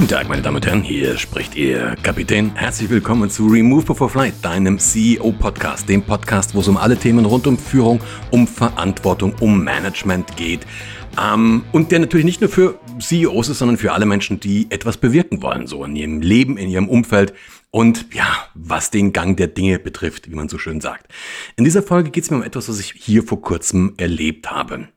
Guten Tag, meine Damen und Herren, hier spricht Ihr Kapitän. Herzlich willkommen zu Remove Before Flight, deinem CEO-Podcast, dem Podcast, wo es um alle Themen rund um Führung, um Verantwortung, um Management geht. Ähm, und der natürlich nicht nur für CEOs ist, sondern für alle Menschen, die etwas bewirken wollen, so in ihrem Leben, in ihrem Umfeld und ja, was den Gang der Dinge betrifft, wie man so schön sagt. In dieser Folge geht es mir um etwas, was ich hier vor kurzem erlebt habe.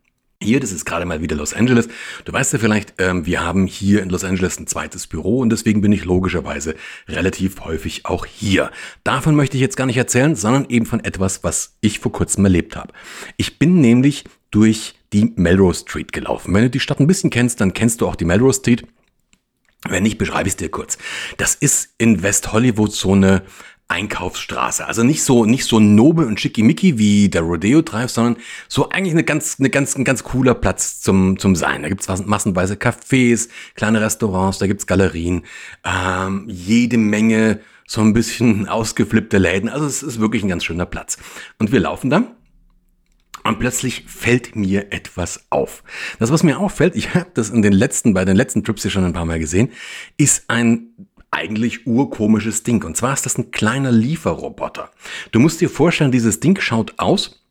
Hier, das ist gerade mal wieder Los Angeles. Du weißt ja vielleicht, ähm, wir haben hier in Los Angeles ein zweites Büro und deswegen bin ich logischerweise relativ häufig auch hier. Davon möchte ich jetzt gar nicht erzählen, sondern eben von etwas, was ich vor kurzem erlebt habe. Ich bin nämlich durch die Melrose Street gelaufen. Wenn du die Stadt ein bisschen kennst, dann kennst du auch die Melrose Street. Wenn nicht, beschreibe ich es dir kurz. Das ist in West Hollywood so eine Einkaufsstraße. Also nicht so, nicht so nobel und schickimicki wie der Rodeo Drive, sondern so eigentlich eine ganz, eine ganz, ein ganz cooler Platz zum, zum Sein. Da gibt's massenweise Cafés, kleine Restaurants, da gibt's Galerien, ähm, jede Menge so ein bisschen ausgeflippte Läden. Also es ist wirklich ein ganz schöner Platz. Und wir laufen da. Und plötzlich fällt mir etwas auf. Das, was mir auffällt, ich habe das in den letzten, bei den letzten Trips hier schon ein paar Mal gesehen, ist ein eigentlich urkomisches Ding. Und zwar ist das ein kleiner Lieferroboter. Du musst dir vorstellen, dieses Ding schaut aus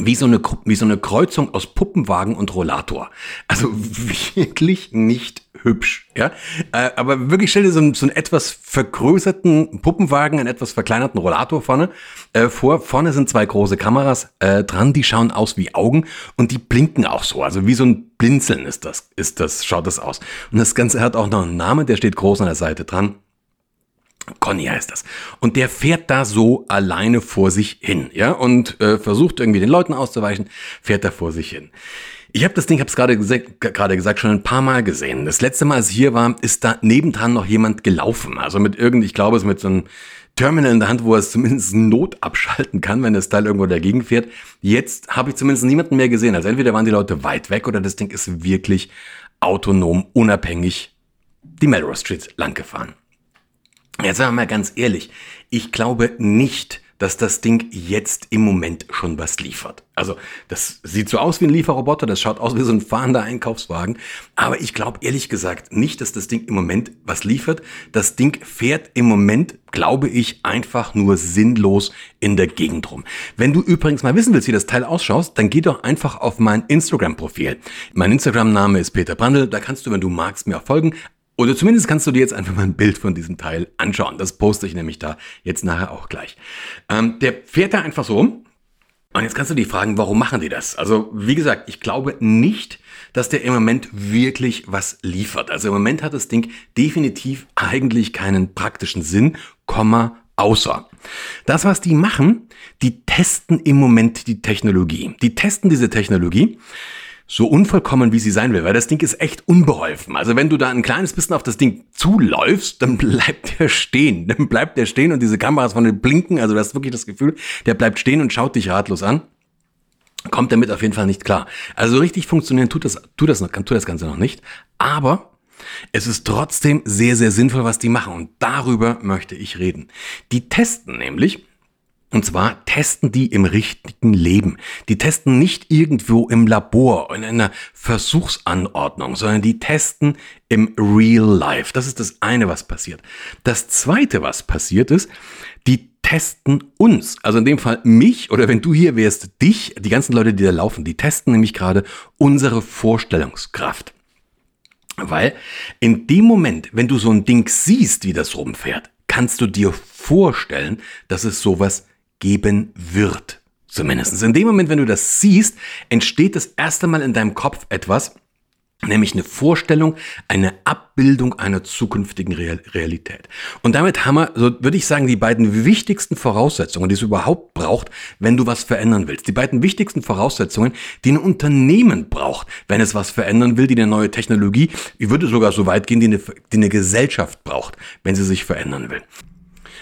wie so eine, wie so eine Kreuzung aus Puppenwagen und Rollator. Also wirklich nicht hübsch, ja. Äh, aber wirklich stell dir so einen, so einen etwas vergrößerten Puppenwagen, einen etwas verkleinerten Rollator vorne äh, vor. Vorne sind zwei große Kameras äh, dran, die schauen aus wie Augen und die blinken auch so. Also wie so ein Blinzeln ist das, ist das, schaut das aus. Und das Ganze hat auch noch einen Namen, der steht groß an der Seite dran. Conny heißt das. Und der fährt da so alleine vor sich hin, ja, und äh, versucht irgendwie den Leuten auszuweichen, fährt da vor sich hin. Ich habe das Ding, habe es gerade gesagt, gerade gesagt, schon ein paar Mal gesehen. Das letzte Mal, als ich hier war, ist da nebendran noch jemand gelaufen. Also mit irgend, ich glaube, es mit so einem Terminal in der Hand, wo er es zumindest Not abschalten kann, wenn das Teil irgendwo dagegen fährt. Jetzt habe ich zumindest niemanden mehr gesehen. Also entweder waren die Leute weit weg oder das Ding ist wirklich autonom, unabhängig die Melrose Street lang gefahren. Jetzt sagen wir mal ganz ehrlich, ich glaube nicht, dass das Ding jetzt im Moment schon was liefert. Also das sieht so aus wie ein Lieferroboter, das schaut aus wie so ein fahrender Einkaufswagen, aber ich glaube ehrlich gesagt nicht, dass das Ding im Moment was liefert. Das Ding fährt im Moment, glaube ich, einfach nur sinnlos in der Gegend rum. Wenn du übrigens mal wissen willst, wie das Teil ausschaut, dann geh doch einfach auf mein Instagram-Profil. Mein Instagram-Name ist Peter Brandl, da kannst du, wenn du magst, mir folgen. Oder zumindest kannst du dir jetzt einfach mal ein Bild von diesem Teil anschauen. Das poste ich nämlich da jetzt nachher auch gleich. Ähm, der fährt da einfach so rum. Und jetzt kannst du dich fragen, warum machen die das? Also, wie gesagt, ich glaube nicht, dass der im Moment wirklich was liefert. Also im Moment hat das Ding definitiv eigentlich keinen praktischen Sinn, Komma, außer. Das, was die machen, die testen im Moment die Technologie. Die testen diese Technologie so unvollkommen, wie sie sein will, weil das Ding ist echt unbeholfen. Also wenn du da ein kleines bisschen auf das Ding zuläufst, dann bleibt der stehen. Dann bleibt der stehen und diese Kameras von den blinken, also du hast wirklich das Gefühl, der bleibt stehen und schaut dich ratlos an. Kommt damit auf jeden Fall nicht klar. Also richtig funktionieren tut das, tut das, noch, tut das Ganze noch nicht. Aber es ist trotzdem sehr, sehr sinnvoll, was die machen. Und darüber möchte ich reden. Die testen nämlich, und zwar testen die im richtigen Leben. Die testen nicht irgendwo im Labor, in einer Versuchsanordnung, sondern die testen im Real Life. Das ist das eine, was passiert. Das zweite, was passiert ist, die testen uns, also in dem Fall mich oder wenn du hier wärst, dich, die ganzen Leute, die da laufen, die testen nämlich gerade unsere Vorstellungskraft. Weil in dem Moment, wenn du so ein Ding siehst, wie das rumfährt, kannst du dir vorstellen, dass es sowas geben wird. Zumindest in dem Moment, wenn du das siehst, entsteht das erste Mal in deinem Kopf etwas, nämlich eine Vorstellung, eine Abbildung einer zukünftigen Realität. Und damit haben wir, so würde ich sagen, die beiden wichtigsten Voraussetzungen, die es überhaupt braucht, wenn du was verändern willst. Die beiden wichtigsten Voraussetzungen, die ein Unternehmen braucht, wenn es was verändern will, die eine neue Technologie, ich würde sogar so weit gehen, die eine, die eine Gesellschaft braucht, wenn sie sich verändern will.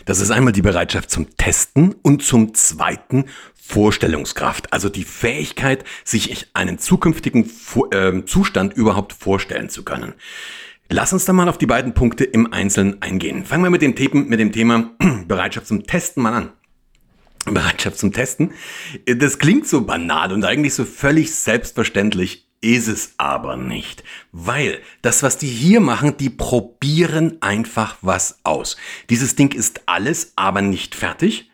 Das ist einmal die Bereitschaft zum Testen und zum zweiten Vorstellungskraft, also die Fähigkeit, sich einen zukünftigen ähm, Zustand überhaupt vorstellen zu können. Lass uns da mal auf die beiden Punkte im Einzelnen eingehen. Fangen wir mit dem, Thema, mit dem Thema Bereitschaft zum Testen mal an. Bereitschaft zum Testen. Das klingt so banal und eigentlich so völlig selbstverständlich ist es aber nicht. Weil das, was die hier machen, die probieren einfach was aus. Dieses Ding ist alles, aber nicht fertig.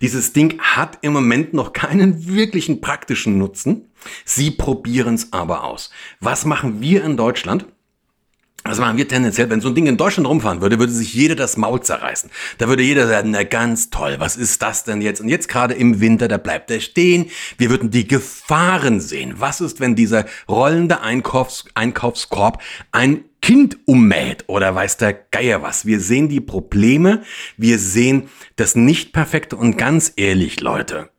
Dieses Ding hat im Moment noch keinen wirklichen praktischen Nutzen. Sie probieren es aber aus. Was machen wir in Deutschland? Was machen wir tendenziell, wenn so ein Ding in Deutschland rumfahren würde, würde sich jeder das Maul zerreißen. Da würde jeder sagen, na ganz toll, was ist das denn jetzt? Und jetzt gerade im Winter, da bleibt er stehen. Wir würden die Gefahren sehen. Was ist, wenn dieser rollende Einkaufs Einkaufskorb ein Kind ummäht oder weiß der Geier was? Wir sehen die Probleme, wir sehen das Nicht-Perfekte und ganz ehrlich, Leute,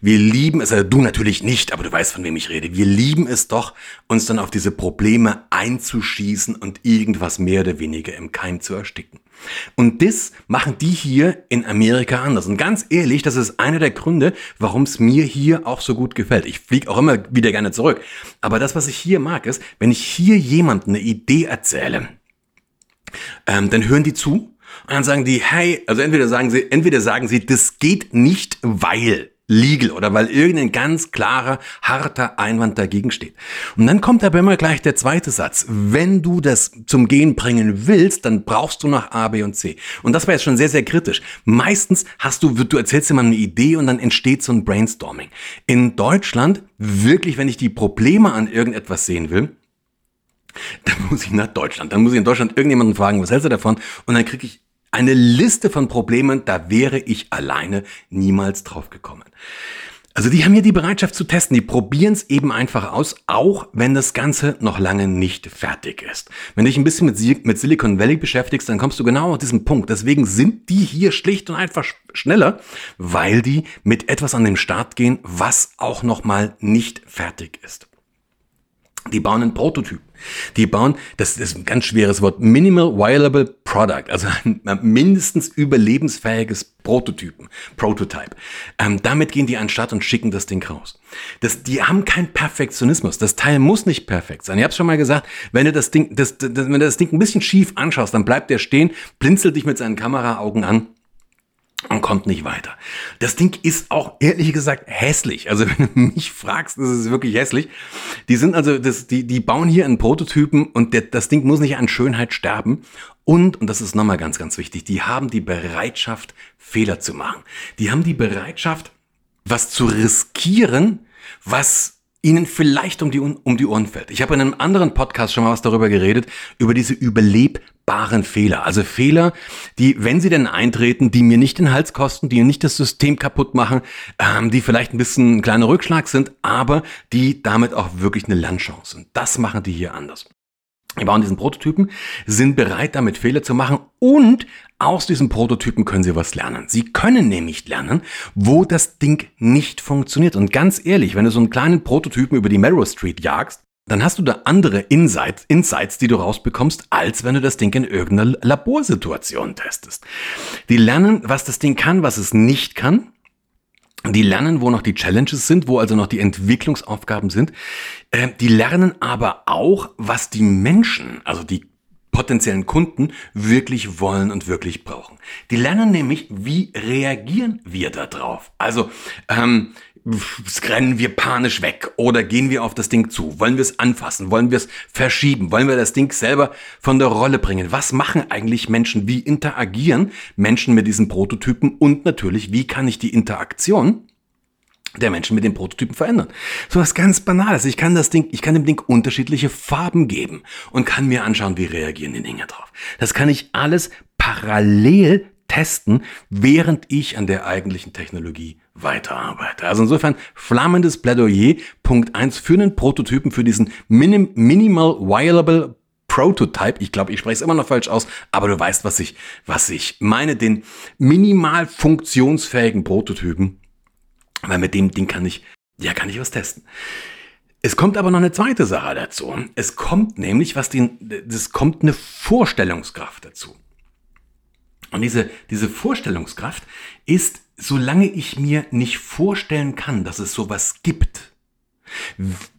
wir lieben es, also du natürlich nicht, aber du weißt, von wem ich rede. Wir lieben es doch, uns dann auf diese Probleme einzuschießen und irgendwas mehr oder weniger im Keim zu ersticken. Und das machen die hier in Amerika anders. Und ganz ehrlich, das ist einer der Gründe, warum es mir hier auch so gut gefällt. Ich fliege auch immer wieder gerne zurück. Aber das, was ich hier mag, ist, wenn ich hier jemandem eine Idee erzähle, ähm, dann hören die zu und dann sagen die, hey, also entweder sagen sie, entweder sagen sie, das geht nicht, weil legal oder weil irgendein ganz klarer, harter Einwand dagegen steht. Und dann kommt aber immer gleich der zweite Satz. Wenn du das zum Gehen bringen willst, dann brauchst du noch A, B und C. Und das war jetzt schon sehr, sehr kritisch. Meistens hast du, du erzählst mal eine Idee und dann entsteht so ein Brainstorming. In Deutschland, wirklich, wenn ich die Probleme an irgendetwas sehen will, dann muss ich nach Deutschland. Dann muss ich in Deutschland irgendjemanden fragen, was hältst du davon? Und dann kriege ich eine Liste von Problemen, da wäre ich alleine niemals drauf gekommen. Also die haben hier die Bereitschaft zu testen, die probieren es eben einfach aus, auch wenn das Ganze noch lange nicht fertig ist. Wenn du dich ein bisschen mit, mit Silicon Valley beschäftigst, dann kommst du genau auf diesen Punkt. Deswegen sind die hier schlicht und einfach schneller, weil die mit etwas an den Start gehen, was auch noch mal nicht fertig ist. Die bauen einen Prototyp. Die bauen, das ist ein ganz schweres Wort, Minimal Viable Product, also ein mindestens überlebensfähiges Prototypen, Prototype. Ähm, damit gehen die an den Start und schicken das Ding raus. Das, die haben keinen Perfektionismus. Das Teil muss nicht perfekt sein. Ich habe schon mal gesagt, wenn du das Ding, das, das, wenn du das Ding ein bisschen schief anschaust, dann bleibt der stehen, blinzelt dich mit seinen Kameraaugen an und kommt nicht weiter. Das Ding ist auch ehrlich gesagt hässlich. Also wenn du mich fragst, das ist wirklich hässlich. Die sind also, das, die, die bauen hier einen Prototypen und der, das Ding muss nicht an Schönheit sterben. Und, und das ist nochmal ganz, ganz wichtig, die haben die Bereitschaft, Fehler zu machen. Die haben die Bereitschaft, was zu riskieren, was ihnen vielleicht um die, um die Ohren fällt. Ich habe in einem anderen Podcast schon mal was darüber geredet, über diese überlebbaren Fehler. Also Fehler, die, wenn sie denn eintreten, die mir nicht den Hals kosten, die nicht das System kaputt machen, ähm, die vielleicht ein bisschen ein kleiner Rückschlag sind, aber die damit auch wirklich eine Lernchance sind. Das machen die hier anders. Die bauen diesen Prototypen, sind bereit, damit Fehler zu machen und aus diesen Prototypen können sie was lernen. Sie können nämlich lernen, wo das Ding nicht funktioniert. Und ganz ehrlich, wenn du so einen kleinen Prototypen über die Melrose Street jagst, dann hast du da andere Insights, Insights, die du rausbekommst, als wenn du das Ding in irgendeiner Laborsituation testest. Die lernen, was das Ding kann, was es nicht kann die lernen, wo noch die Challenges sind, wo also noch die Entwicklungsaufgaben sind. Äh, die lernen aber auch, was die Menschen, also die potenziellen Kunden wirklich wollen und wirklich brauchen. Die lernen nämlich, wie reagieren wir da drauf. Also ähm, rennen wir panisch weg oder gehen wir auf das Ding zu? Wollen wir es anfassen? Wollen wir es verschieben? Wollen wir das Ding selber von der Rolle bringen? Was machen eigentlich Menschen? Wie interagieren Menschen mit diesen Prototypen? Und natürlich, wie kann ich die Interaktion der Menschen mit den Prototypen verändern. So was ganz Banales. Ich kann das Ding, ich kann dem Ding unterschiedliche Farben geben und kann mir anschauen, wie reagieren die Dinge drauf. Das kann ich alles parallel testen, während ich an der eigentlichen Technologie weiterarbeite. Also insofern flammendes Plädoyer, Punkt eins für einen Prototypen, für diesen Minim Minimal Viable Prototype. Ich glaube, ich spreche es immer noch falsch aus, aber du weißt, was ich, was ich meine, den minimal funktionsfähigen Prototypen, weil mit dem Ding kann ich, ja, kann ich was testen. Es kommt aber noch eine zweite Sache dazu. Es kommt nämlich, was den, es kommt eine Vorstellungskraft dazu. Und diese, diese Vorstellungskraft ist, solange ich mir nicht vorstellen kann, dass es sowas gibt,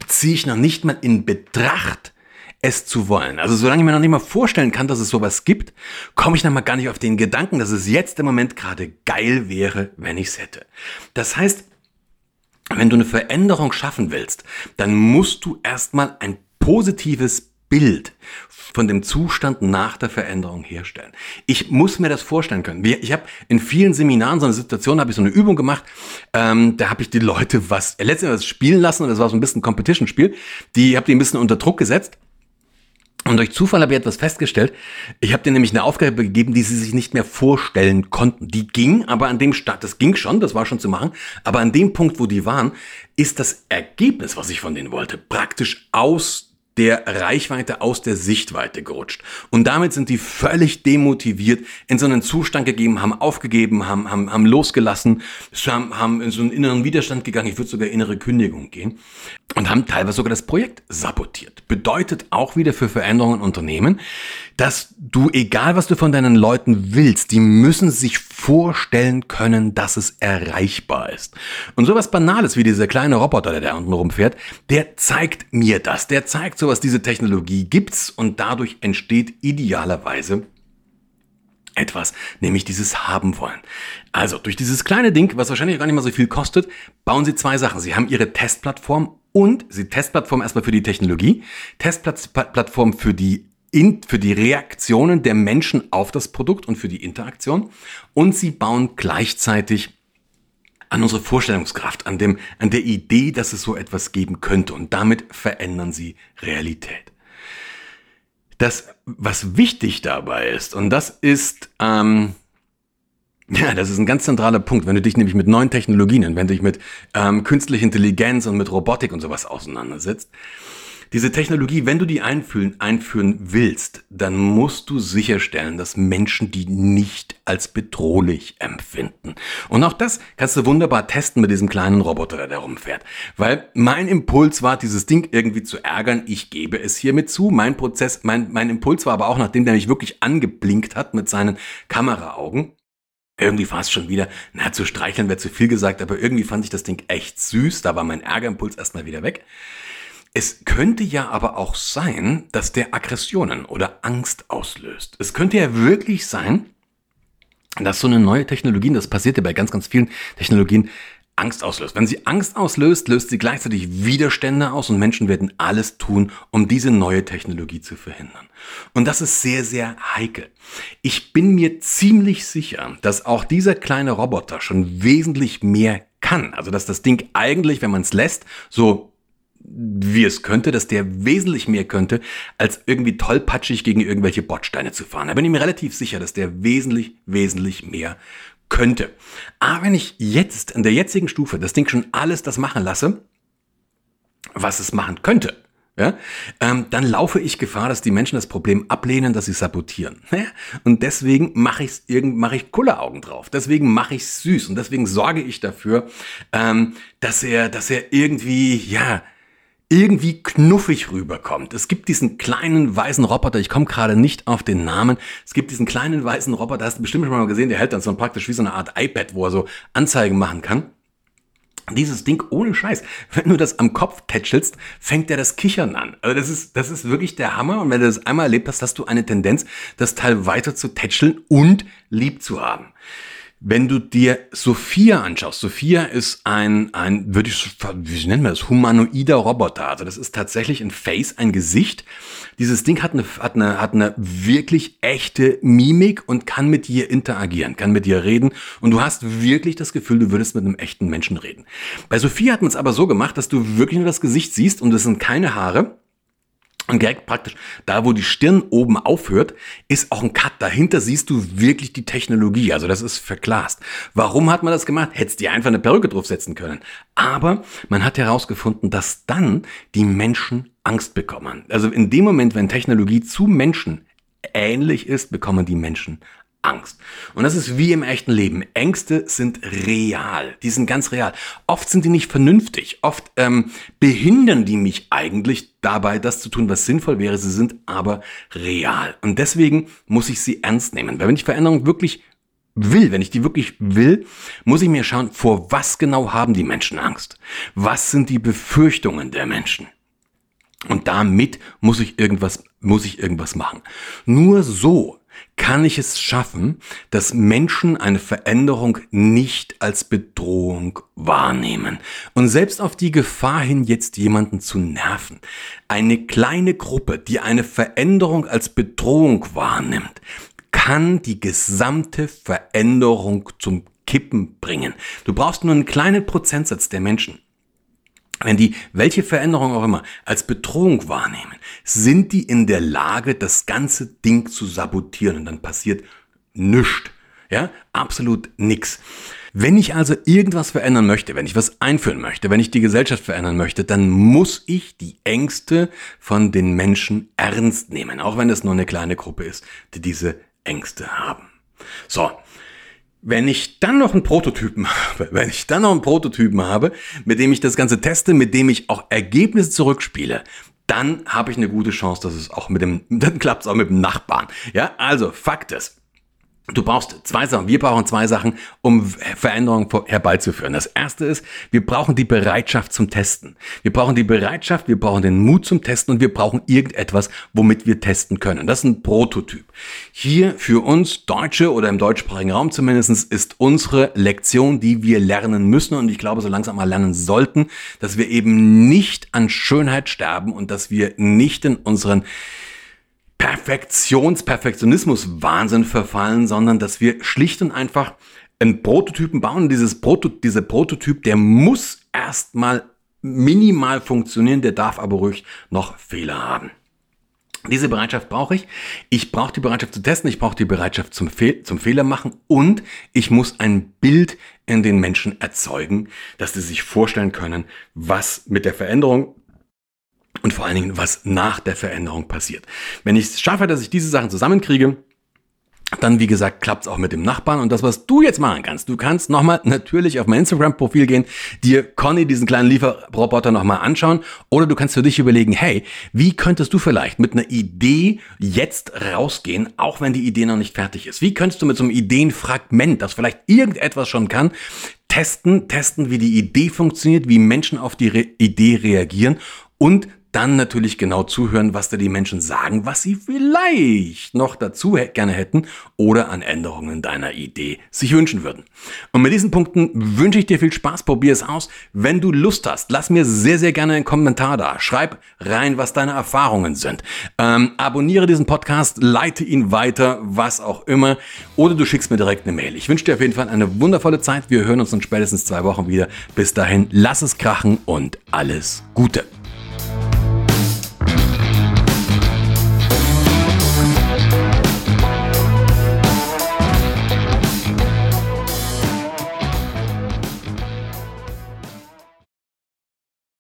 ziehe ich noch nicht mal in Betracht, es zu wollen. Also solange ich mir noch nicht mal vorstellen kann, dass es sowas gibt, komme ich noch mal gar nicht auf den Gedanken, dass es jetzt im Moment gerade geil wäre, wenn ich es hätte. Das heißt, wenn du eine Veränderung schaffen willst, dann musst du erstmal ein positives Bild von dem Zustand nach der Veränderung herstellen. Ich muss mir das vorstellen können. Ich habe in vielen Seminaren so eine Situation, habe ich so eine Übung gemacht, ähm, da habe ich die Leute was letztendlich spielen lassen und das war so ein bisschen Competition-Spiel. Die habe die ein bisschen unter Druck gesetzt und durch Zufall habe ich etwas festgestellt. Ich habe denen nämlich eine Aufgabe gegeben, die sie sich nicht mehr vorstellen konnten. Die ging, aber an dem Start, das ging schon, das war schon zu machen, aber an dem Punkt, wo die waren, ist das Ergebnis, was ich von denen wollte, praktisch aus der Reichweite aus der Sichtweite gerutscht. Und damit sind die völlig demotiviert in so einen Zustand gegeben, haben aufgegeben, haben, haben, haben losgelassen, haben, haben in so einen inneren Widerstand gegangen, ich würde sogar innere Kündigung gehen und haben teilweise sogar das Projekt sabotiert. Bedeutet auch wieder für Veränderungen in Unternehmen, dass du, egal was du von deinen Leuten willst, die müssen sich vorstellen können, dass es erreichbar ist. Und sowas Banales wie dieser kleine Roboter, der da unten rumfährt, der zeigt mir das. Der zeigt sowas, diese Technologie gibt's und dadurch entsteht idealerweise etwas, nämlich dieses haben wollen. Also durch dieses kleine Ding, was wahrscheinlich gar nicht mal so viel kostet, bauen sie zwei Sachen. Sie haben ihre Testplattform und sie Testplattform erstmal für die Technologie, Testplattform für die in, für die Reaktionen der Menschen auf das Produkt und für die Interaktion. Und sie bauen gleichzeitig an unsere Vorstellungskraft, an, dem, an der Idee, dass es so etwas geben könnte. Und damit verändern sie Realität. Das, was wichtig dabei ist, und das ist, ähm, ja, das ist ein ganz zentraler Punkt, wenn du dich nämlich mit neuen Technologien, wenn du dich mit ähm, künstlicher Intelligenz und mit Robotik und sowas auseinandersetzt, diese Technologie, wenn du die einführen, einführen willst, dann musst du sicherstellen, dass Menschen die nicht als bedrohlich empfinden. Und auch das kannst du wunderbar testen mit diesem kleinen Roboter, der da rumfährt. Weil mein Impuls war, dieses Ding irgendwie zu ärgern. Ich gebe es hiermit zu. Mein Prozess, mein, mein Impuls war aber auch, nachdem der mich wirklich angeblinkt hat mit seinen Kameraaugen, irgendwie war es schon wieder, na, zu streicheln wäre zu viel gesagt, aber irgendwie fand ich das Ding echt süß. Da war mein Ärgerimpuls erstmal wieder weg. Es könnte ja aber auch sein, dass der Aggressionen oder Angst auslöst. Es könnte ja wirklich sein, dass so eine neue Technologie, das passiert ja bei ganz, ganz vielen Technologien, Angst auslöst. Wenn sie Angst auslöst, löst sie gleichzeitig Widerstände aus und Menschen werden alles tun, um diese neue Technologie zu verhindern. Und das ist sehr, sehr heikel. Ich bin mir ziemlich sicher, dass auch dieser kleine Roboter schon wesentlich mehr kann. Also dass das Ding eigentlich, wenn man es lässt, so wie es könnte, dass der wesentlich mehr könnte, als irgendwie tollpatschig gegen irgendwelche Bordsteine zu fahren. Da bin ich mir relativ sicher, dass der wesentlich, wesentlich mehr könnte. Aber wenn ich jetzt in der jetzigen Stufe das Ding schon alles das machen lasse, was es machen könnte, ja, ähm, dann laufe ich Gefahr, dass die Menschen das Problem ablehnen, dass sie sabotieren. Und deswegen mache ich irgend mache ich Kulleraugen drauf. Deswegen mache ich süß und deswegen sorge ich dafür, ähm, dass er, dass er irgendwie ja irgendwie knuffig rüberkommt. Es gibt diesen kleinen weißen Roboter, ich komme gerade nicht auf den Namen. Es gibt diesen kleinen weißen Roboter, hast du bestimmt schon mal gesehen, der hält dann so praktisch wie so eine Art iPad, wo er so Anzeigen machen kann. Dieses Ding ohne Scheiß, wenn du das am Kopf tätschelst, fängt der das Kichern an. Also das ist, das ist wirklich der Hammer. Und wenn du das einmal erlebt hast, hast du eine Tendenz, das Teil weiter zu tätscheln und lieb zu haben. Wenn du dir Sophia anschaust, Sophia ist ein, ein, würde ich, wie nennen wir das, humanoider Roboter. Also das ist tatsächlich ein Face, ein Gesicht. Dieses Ding hat eine, hat eine, hat eine wirklich echte Mimik und kann mit dir interagieren, kann mit dir reden. Und du hast wirklich das Gefühl, du würdest mit einem echten Menschen reden. Bei Sophia hat man es aber so gemacht, dass du wirklich nur das Gesicht siehst und es sind keine Haare. Und direkt praktisch, da wo die Stirn oben aufhört, ist auch ein Cut. Dahinter siehst du wirklich die Technologie. Also das ist verglast. Warum hat man das gemacht? Hättest du einfach eine Perücke draufsetzen können. Aber man hat herausgefunden, dass dann die Menschen Angst bekommen. Also in dem Moment, wenn Technologie zu Menschen ähnlich ist, bekommen die Menschen Angst. Und das ist wie im echten Leben. Ängste sind real. Die sind ganz real. Oft sind die nicht vernünftig. Oft ähm, behindern die mich eigentlich dabei, das zu tun, was sinnvoll wäre. Sie sind aber real. Und deswegen muss ich sie ernst nehmen. Weil wenn ich Veränderung wirklich will, wenn ich die wirklich will, muss ich mir schauen, vor was genau haben die Menschen Angst? Was sind die Befürchtungen der Menschen? Und damit muss ich irgendwas, muss ich irgendwas machen. Nur so kann ich es schaffen, dass Menschen eine Veränderung nicht als Bedrohung wahrnehmen. Und selbst auf die Gefahr hin, jetzt jemanden zu nerven. Eine kleine Gruppe, die eine Veränderung als Bedrohung wahrnimmt, kann die gesamte Veränderung zum Kippen bringen. Du brauchst nur einen kleinen Prozentsatz der Menschen wenn die welche Veränderung auch immer als Bedrohung wahrnehmen, sind die in der Lage, das ganze Ding zu sabotieren und dann passiert nichts. Ja, absolut nix. Wenn ich also irgendwas verändern möchte, wenn ich was einführen möchte, wenn ich die Gesellschaft verändern möchte, dann muss ich die Ängste von den Menschen ernst nehmen, auch wenn es nur eine kleine Gruppe ist, die diese Ängste haben. So, wenn ich dann noch einen Prototypen habe, wenn ich dann noch einen Prototypen habe, mit dem ich das Ganze teste, mit dem ich auch Ergebnisse zurückspiele, dann habe ich eine gute Chance, dass es auch mit dem, dann klappt es auch mit dem Nachbarn. Ja, also Fakt ist, Du brauchst zwei Sachen. Wir brauchen zwei Sachen, um Veränderungen herbeizuführen. Das erste ist, wir brauchen die Bereitschaft zum Testen. Wir brauchen die Bereitschaft, wir brauchen den Mut zum Testen und wir brauchen irgendetwas, womit wir testen können. Das ist ein Prototyp. Hier für uns Deutsche oder im deutschsprachigen Raum zumindest ist unsere Lektion, die wir lernen müssen und ich glaube so langsam mal lernen sollten, dass wir eben nicht an Schönheit sterben und dass wir nicht in unseren Perfektions-, Perfektionismus-Wahnsinn verfallen, sondern dass wir schlicht und einfach einen Prototypen bauen. Dieses Proto dieser Prototyp, der muss erstmal minimal funktionieren, der darf aber ruhig noch Fehler haben. Diese Bereitschaft brauche ich. Ich brauche die Bereitschaft zu testen, ich brauche die Bereitschaft zum, Fe zum Fehler machen und ich muss ein Bild in den Menschen erzeugen, dass sie sich vorstellen können, was mit der Veränderung und vor allen Dingen, was nach der Veränderung passiert. Wenn ich es schaffe, dass ich diese Sachen zusammenkriege, dann, wie gesagt, klappt es auch mit dem Nachbarn. Und das, was du jetzt machen kannst, du kannst nochmal natürlich auf mein Instagram-Profil gehen, dir Conny diesen kleinen Lieferroboter nochmal anschauen. Oder du kannst für dich überlegen, hey, wie könntest du vielleicht mit einer Idee jetzt rausgehen, auch wenn die Idee noch nicht fertig ist? Wie könntest du mit so einem Ideenfragment, das vielleicht irgendetwas schon kann, testen, testen, wie die Idee funktioniert, wie Menschen auf die Re Idee reagieren und dann natürlich genau zuhören, was da die Menschen sagen, was sie vielleicht noch dazu gerne hätten oder an Änderungen deiner Idee sich wünschen würden. Und mit diesen Punkten wünsche ich dir viel Spaß, probier es aus. Wenn du Lust hast, lass mir sehr, sehr gerne einen Kommentar da. Schreib rein, was deine Erfahrungen sind. Ähm, abonniere diesen Podcast, leite ihn weiter, was auch immer. Oder du schickst mir direkt eine Mail. Ich wünsche dir auf jeden Fall eine wundervolle Zeit. Wir hören uns in spätestens zwei Wochen wieder. Bis dahin, lass es krachen und alles Gute.